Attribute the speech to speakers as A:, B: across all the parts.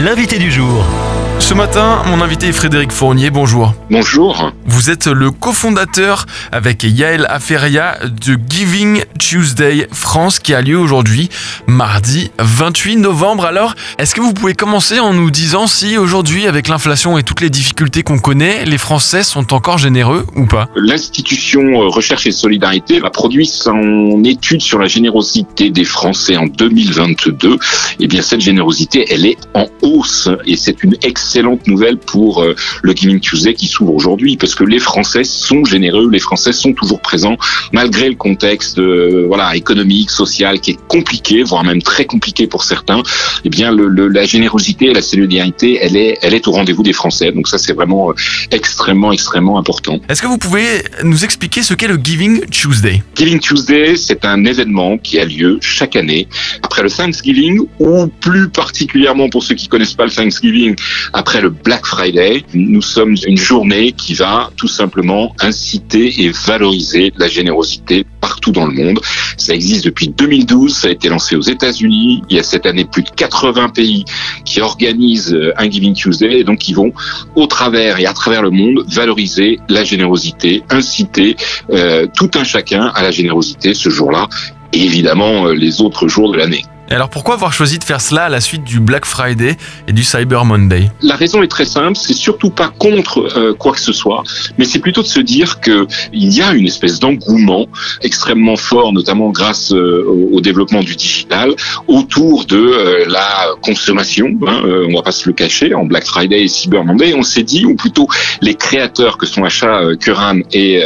A: l'invité du jour.
B: Ce matin, mon invité est Frédéric Fournier. Bonjour.
C: Bonjour.
B: Vous êtes le cofondateur avec Yael Aferia de Giving Tuesday France qui a lieu aujourd'hui, mardi 28 novembre. Alors, est-ce que vous pouvez commencer en nous disant si aujourd'hui, avec l'inflation et toutes les difficultés qu'on connaît, les Français sont encore généreux ou pas?
C: L'institution euh, Recherche et Solidarité a produit son étude sur la générosité des Français en 2022. Et bien, cette générosité, elle est en hausse et c'est une excellente nouvelle pour euh, le Giving Tuesday qui s'ouvre aujourd'hui parce que les Français sont généreux, les Français sont toujours présents malgré le contexte euh, voilà économique, social qui est compliqué, voire même très compliqué pour certains. Eh bien, le, le, la générosité, la solidarité, elle est elle est au rendez-vous des Français. Donc ça, c'est vraiment euh, extrêmement extrêmement important.
B: Est-ce que vous pouvez nous expliquer ce qu'est le Giving Tuesday?
C: Giving Tuesday, c'est un événement qui a lieu chaque année après le Thanksgiving ou plus particulièrement pour ceux qui connaissent pas le Thanksgiving, après le Black Friday. Nous sommes une journée qui va tout simplement inciter et valoriser la générosité partout dans le monde. Ça existe depuis 2012, ça a été lancé aux États-Unis. Il y a cette année plus de 80 pays qui organisent euh, un Giving Tuesday et donc qui vont au travers et à travers le monde valoriser la générosité, inciter euh, tout un chacun à la générosité ce jour-là et évidemment euh, les autres jours de l'année.
B: Alors pourquoi avoir choisi de faire cela à la suite du Black Friday et du Cyber Monday?
C: La raison est très simple, c'est surtout pas contre euh, quoi que ce soit, mais c'est plutôt de se dire que il y a une espèce d'engouement extrêmement fort, notamment grâce euh, au développement du digital, autour de euh, la consommation. Hein, on va pas se le cacher. En Black Friday et Cyber Monday, on s'est dit, ou plutôt les créateurs que sont Achat Curran et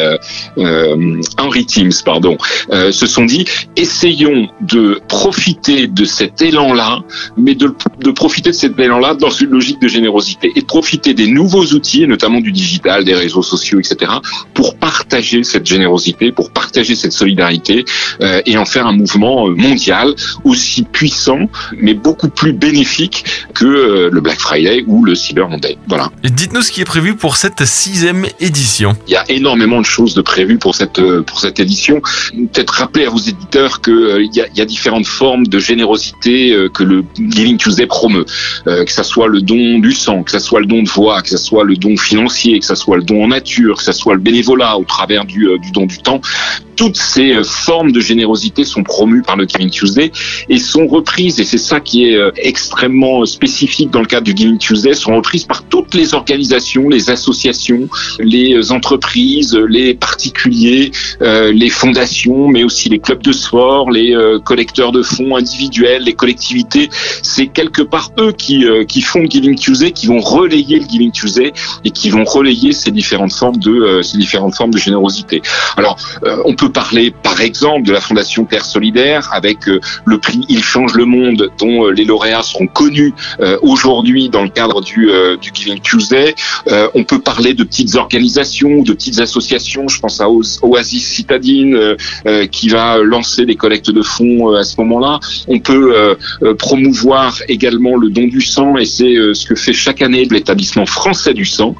C: Henry Teams, pardon, se sont dit, essayons de profiter de cet élan-là, mais de, de, profiter de cet élan-là dans une logique de générosité et de profiter des nouveaux outils, notamment du digital, des réseaux sociaux, etc., pour partager cette générosité, pour partager cette solidarité euh, et en faire un mouvement mondial aussi puissant, mais beaucoup plus bénéfique que euh, le Black Friday ou le Cyber Monday. Voilà.
B: Dites-nous ce qui est prévu pour cette sixième édition.
C: Il y a énormément de choses de prévues pour cette pour cette édition. Peut-être rappeler à vos éditeurs que euh, il, y a, il y a différentes formes de générosité générosité que le Giving Tuesday promeut, que ça soit le don du sang, que ça soit le don de voix, que ça soit le don financier, que ça soit le don en nature, que ça soit le bénévolat au travers du, du don du temps toutes ces formes de générosité sont promues par le Giving Tuesday et sont reprises, et c'est ça qui est extrêmement spécifique dans le cadre du Giving Tuesday, sont reprises par toutes les organisations, les associations, les entreprises, les particuliers, euh, les fondations, mais aussi les clubs de sport, les euh, collecteurs de fonds individuels, les collectivités. C'est quelque part eux qui, euh, qui font le Giving Tuesday, qui vont relayer le Giving Tuesday et qui vont relayer ces différentes formes de, ces différentes formes de générosité. Alors, on peut parler par exemple de la Fondation Terre Solidaire avec euh, le prix Il change le monde dont euh, les lauréats seront connus euh, aujourd'hui dans le cadre du, du Giving Tuesday. on peut parler de petites organisations, de petites associations. Je pense à Oasis Citadine qui va lancer des collectes de fonds à ce moment-là. On peut promouvoir également le don du sang et c'est ce que fait chaque année l'établissement français du sang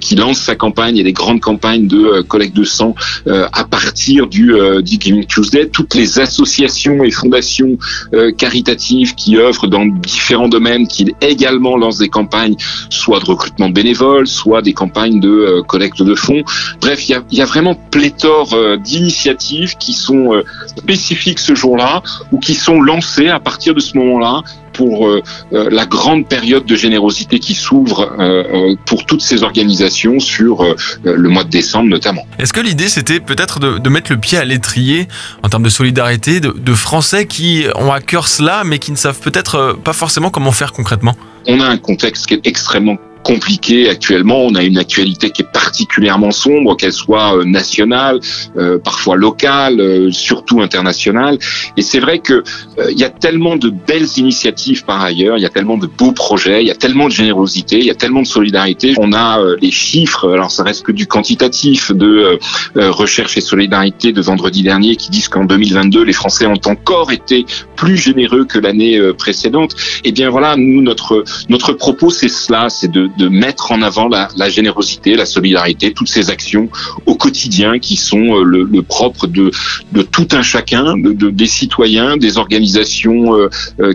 C: qui lance sa campagne et des grandes campagnes de collecte de sang à partir du, euh, Giving Tuesday, toutes les associations et fondations euh, caritatives qui œuvrent dans différents domaines, qui également lancent des campagnes, soit de recrutement de bénévoles, soit des campagnes de euh, collecte de fonds. Bref, il y a, y a, vraiment pléthore d'initiatives qui sont spécifiques ce jour-là ou qui sont lancées à partir de ce moment-là pour euh, euh, la grande période de générosité qui s'ouvre euh, pour toutes ces organisations sur le mois de décembre notamment.
B: Est-ce que l'idée c'était peut-être de, de, mettre le pied à l'étrier en termes de solidarité de, de, Français qui ont à cœur cela mais qui ne savent peut-être pas forcément comment faire concrètement?
C: On a un contexte qui est extrêmement compliqué actuellement. On a une actualité qui est particulièrement sombre, qu'elle soit euh, nationale, euh, parfois locale, euh, surtout internationale. Et c'est vrai que il y a tellement de belles initiatives par ailleurs, il y a tellement de beaux projets, il y a tellement de générosité, il y a tellement de solidarité. On a les chiffres, alors ça reste que du quantitatif de recherche et solidarité de vendredi dernier qui disent qu'en 2022 les Français ont encore été plus généreux que l'année précédente. Et eh bien voilà, nous notre notre propos c'est cela, c'est de de mettre en avant la, la, générosité, la solidarité, toutes ces actions au quotidien qui sont le, le propre de, de tout un chacun, de, de des citoyens, des organisations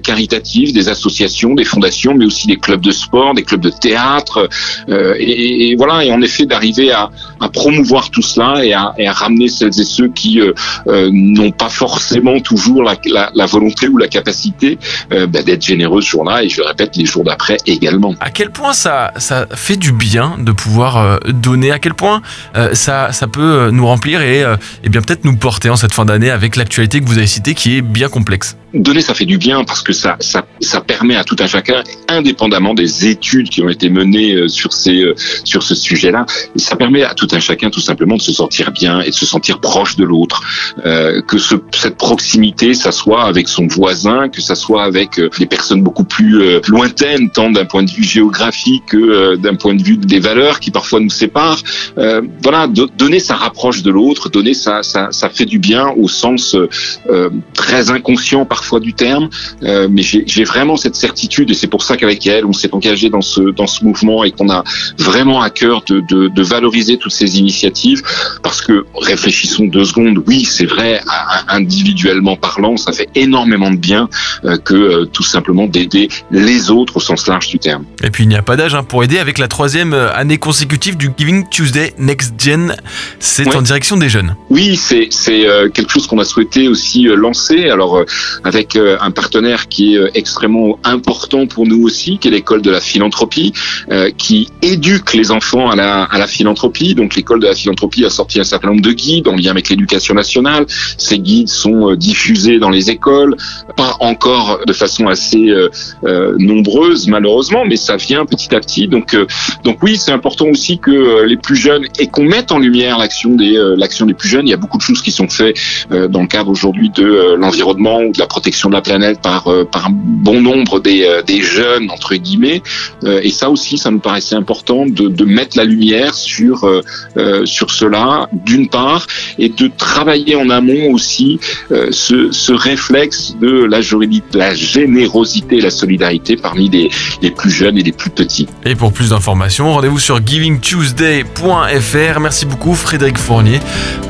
C: caritatives, des associations, des fondations, mais aussi des clubs de sport, des clubs de théâtre, et, et, voilà, et en effet d'arriver à, à, promouvoir tout cela et à, et à, ramener celles et ceux qui n'ont pas forcément toujours la, la, la, volonté ou la capacité bah, d'être généreux ce jour-là, et je répète, les jours d'après également.
B: À quel point ça, ça fait du bien de pouvoir euh, donner À quel point euh, ça, peut euh, nous remplir et, et bien peut-être nous porter en cette fin d'année avec l'actualité que vous avez citée qui est bien complexe
C: Donner, ça fait du bien parce que ça, ça, ça permet à tout un chacun, indépendamment des études qui ont été menées sur ces, sur ce sujet-là, ça permet à tout un chacun tout simplement de se sentir bien et de se sentir proche de l'autre. Que ce, cette proximité, ça soit avec son voisin, que ça soit avec des personnes beaucoup plus lointaines, tant d'un point de vue géographique euh, d'un point de vue des valeurs qui parfois nous séparent. Euh, voilà, donner, ça rapproche de l'autre, donner, ça, ça, ça fait du bien au sens très inconscient parfois du terme. mais j'ai vraiment cette certitude et c'est pour ça qu'avec elle, on s'est engagé dans ce dans ce mouvement et qu'on a vraiment à cœur de, de, de, valoriser toutes ces initiatives parce que réfléchissons deux secondes. Oui, c'est vrai, individuellement parlant, ça fait énormément de bien que tout simplement d'aider les autres au sens large du terme.
B: Et puis il n'y a pas d'âge hein, pour aider avec la troisième euh, année consécutive du Giving Tuesday Next Gen. C'est en direction des jeunes.
C: Oui, c'est euh, quelque chose qu'on a souhaité aussi euh, lancer. Alors avec un partenaire qui est extrêmement important pour nous aussi, qui est l'école de la philanthropie, qui éduque les enfants à la, à la philanthropie. Donc l'école de la philanthropie a sorti un certain nombre de guides en lien avec l'éducation nationale. Ces guides sont diffusés dans les écoles, pas encore de façon assez nombreuses malheureusement, mais ça vient petit à petit. Donc, euh, donc oui, c'est important aussi que euh, les plus jeunes et qu'on mette en lumière l'action des l'action des plus jeunes. Il y a beaucoup de choses qui sont faites dans le cadre aujourd'hui de l'environnement ou de la protection de la planète par par un bon nombre des, des jeunes entre guillemets. et ça aussi, ça nous paraissait important de, de mettre la lumière sur sur cela d'une part et de travailler en amont aussi ce, ce réflexe de la, la générosité, la solidarité parmi les, les plus jeunes et les plus petits.
B: Et pour plus d'informations, rendez-vous sur givingtuesday.fr. Merci beaucoup Frédéric Fournier,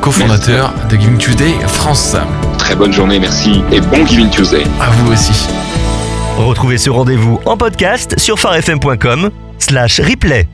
B: cofondateur de Giving Tuesday France.
C: Très bonne journée, merci et bon Giving Tuesday.
B: À vous aussi.
A: Retrouvez ce rendez-vous en podcast sur farfm.com slash replay.